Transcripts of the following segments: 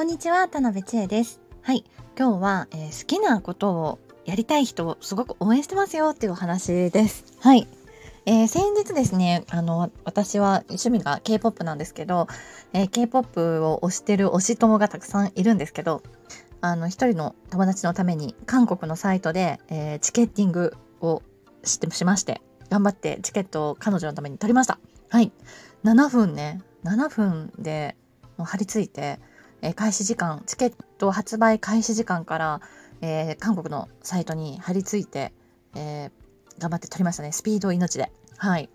こんにちは、田辺千恵です。はい、今日は、えー、好きなことをやりたい人をすごく応援してますよっていうお話です。はい。えー、先日ですね、あの、私は趣味が K-POP なんですけど、えー、K-POP を推してる推し友がたくさんいるんですけど、あの、一人の友達のために韓国のサイトで、えー、チケッティングをしてしまして、頑張ってチケットを彼女のために取りました。はい。7分ね、7分でもう張り付いて、え、開始時間、チケット発売開始時間から、えー、韓国のサイトに張り付いて、えー、頑張って撮りましたね。スピード命で。はい。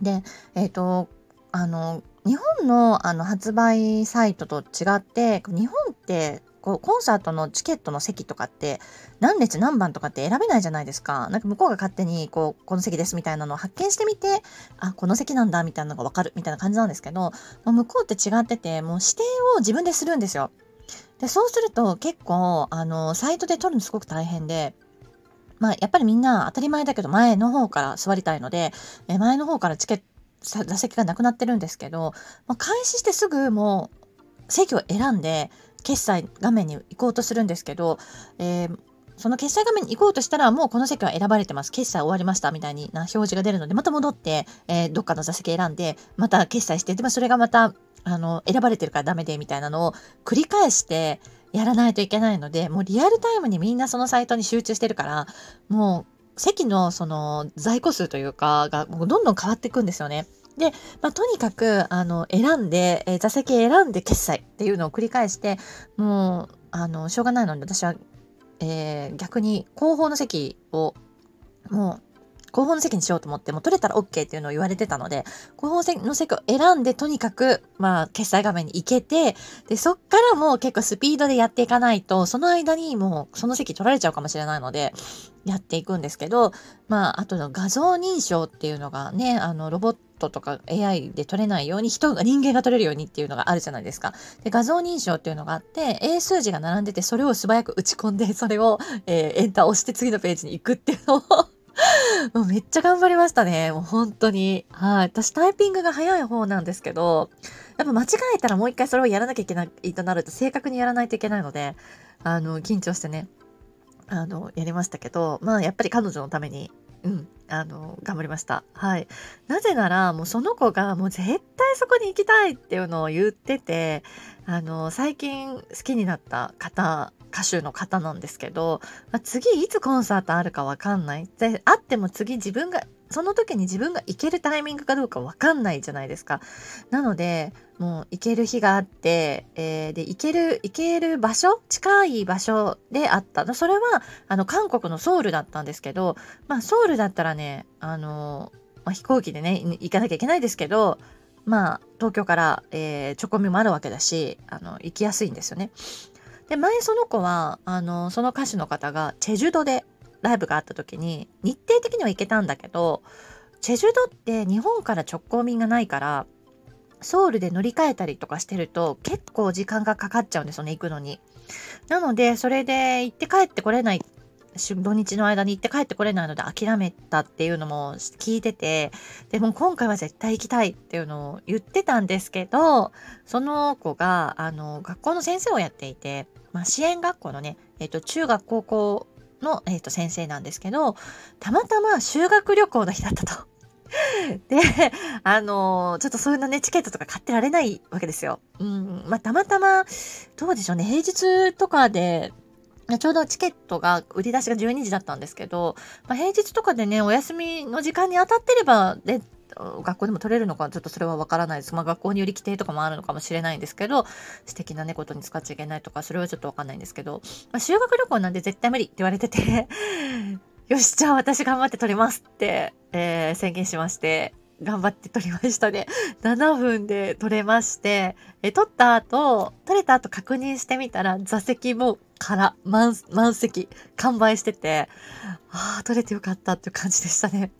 で、えっ、と、あの、日本のあの発売サイトと違って、日本ってこうコンサートのチケットの席とかって何列何番とかって選べないじゃないですか。なんか向こうが勝手にこうこの席ですみたいなのを発見してみてあこの席なんだみたいなのが分かるみたいな感じなんですけど向こうって違っててもう指定を自分でするんですよ。でそうすると結構あのサイトで取るのすごく大変で。まあ、やっぱりみんな当たり前だけど前の方から座りたいのでえ前の方からチケット座席がなくなってるんですけど、ま、開始してすぐもう席を選んで決済画面に行こうとするんですけど、えー、その決済画面に行こうとしたら、もうこの席は選ばれてます。決済終わりましたみたいな表示が出るので、また戻って、えー、どっかの座席選んで、また決済して、でもそれがまた、あの、選ばれてるからダメで、みたいなのを繰り返してやらないといけないので、もうリアルタイムにみんなそのサイトに集中してるから、もう席のその在庫数というか、がどんどん変わっていくんですよね。で、まあ、とにかく、あの、選んで、え、座席選んで決済っていうのを繰り返して、もう、あの、しょうがないので、私は、えー、逆に後方の席を、もう、後方の席にしようと思って、もう取れたら OK っていうのを言われてたので、後方の席を選んで、とにかく、まあ、決済画面に行けて、で、そっからもう結構スピードでやっていかないと、その間にもうその席取られちゃうかもしれないので、やっていくんですけど、まあ、あとの画像認証っていうのがね、あの、ロボットとか AI で撮れないように人が人間が撮れるようにっていうのがあるじゃないですか。で画像認証っていうのがあって英数字が並んでてそれを素早く打ち込んで それを、えー、エンター押して次のページに行くっていうのを もうめっちゃ頑張りましたね。もう本当に。はい。私タイピングが早い方なんですけど、やっぱ間違えたらもう一回それをやらなきゃいけないとなると正確にやらないといけないので、あの、緊張してね、あの、やりましたけど、まあやっぱり彼女のために、うん、あの、頑張りました。はい。なぜなら、もうその子がもう絶対そこに行きたいっていうのを言ってて、あの、最近好きになった方、歌手の方なんですけど、まあ、次いつコンサートあるかわかんない。で、あっても次自分がその時に自分が行けるタイミングかどうかわかんないじゃないですか。なので、もう行ける日があって、えー、で、行ける、行ける場所近い場所であった。それは、あの、韓国のソウルだったんですけど、まあ、ソウルだったらね、あの、まあ、飛行機でね、行かなきゃいけないですけど、まあ、東京から、えー、チョコミもあるわけだし、あの、行きやすいんですよね。で、前その子は、あの、その歌手の方が、チェジュ島でライブがあった時に日程的には行けたんだけどチェジュ島って日本から直行便がないからソウルで乗り換えたりとかしてると結構時間がかかっちゃうんですよね行くのに。なのでそれで行って帰ってこれない土日の間に行って帰ってこれないので諦めたっていうのも聞いててでも今回は絶対行きたいっていうのを言ってたんですけどその子があの学校の先生をやっていて、まあ、支援学校のね、えっと、中学高校の、えーと、先生なんですけど、たまたま修学旅行の日だったと。で、あのー、ちょっとそういうのね、チケットとか買ってられないわけですよ。うん、まあ、たまたま、どうでしょうね、平日とかで、ちょうどチケットが売り出しが12時だったんですけど、まあ、平日とかでね、お休みの時間に当たってれば、で、学校でも取れるのかちょっとそれはわからないです。まあ学校により規定とかもあるのかもしれないんですけど、素敵なね、ことに使っちゃいけないとか、それはちょっとわかんないんですけど、まあ、修学旅行なんで絶対無理って言われてて よし、じゃあ私頑張って取りますって、えー、宣言しまして、頑張って撮りましたね。7分で撮れまして、え、撮った後、撮れた後確認してみたら、座席も空、満、満席、完売してて、ああ、撮れてよかったっていう感じでしたね。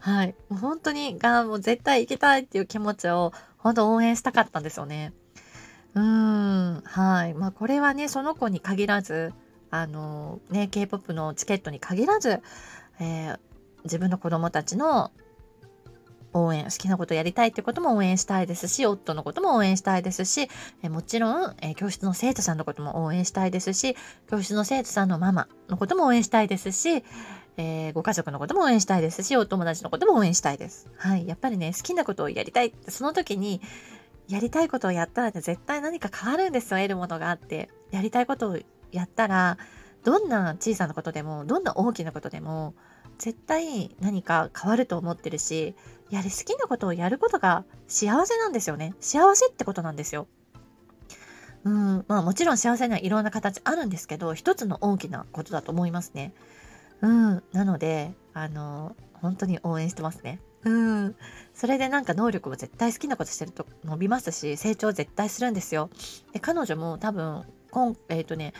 はい。もう本当に、が、もう絶対行きたいっていう気持ちを、本当応援したかったんですよね。うーん、はい。まあこれはね、その子に限らず、あの、ね、K-POP のチケットに限らず、えー、自分の子供たちの応援好きなことやりたいってことも応援したいですし夫のことも応援したいですしえもちろんえ教室の生徒さんのことも応援したいですし教室の生徒さんのママのことも応援したいですしえー、ご家族のことも応援したいですし、お友達のことも応援したいです。はい。やっぱりね、好きなことをやりたいって、その時に、やりたいことをやったらね、絶対何か変わるんですよ、得るものがあって。やりたいことをやったら、どんな小さなことでも、どんな大きなことでも、絶対何か変わると思ってるし、やり好きなことをやることが幸せなんですよね。幸せってことなんですよ。うん、まあもちろん幸せにはいろんな形あるんですけど、一つの大きなことだと思いますね。うん、なので、あの、本当に応援してますね。うん。それでなんか能力も絶対好きなことしてると伸びますし、成長絶対するんですよ。で、彼女も多分、今、えっ、ー、とね、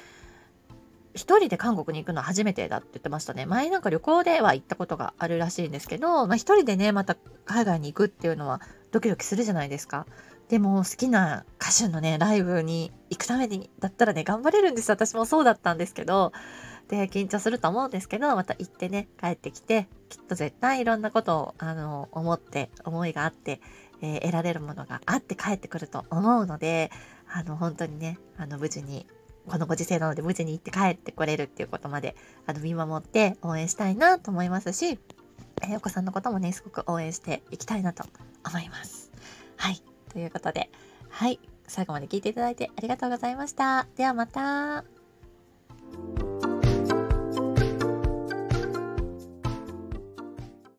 一人で韓国に行くのは初めてだって言ってましたね。前なんか旅行では行ったことがあるらしいんですけど、まあ一人でね、また海外に行くっていうのはドキドキするじゃないですか。でも好きな歌手のね、ライブに行くために、だったらね、頑張れるんです。私もそうだったんですけど、で、緊張すると思うんですけど、また行ってね、帰ってきて、きっと絶対いろんなことを、あの、思って、思いがあって、えー、得られるものがあって帰ってくると思うので、あの、本当にね、あの、無事にこのご時世なので無事に行って帰ってこれるっていうことまであの見守って応援したいなと思いますし、えー、お子さんのこともね、すごく応援していきたいなと思います。はい。ということで、はい。最後まで聞いていただいてありがとうございました。ではまた。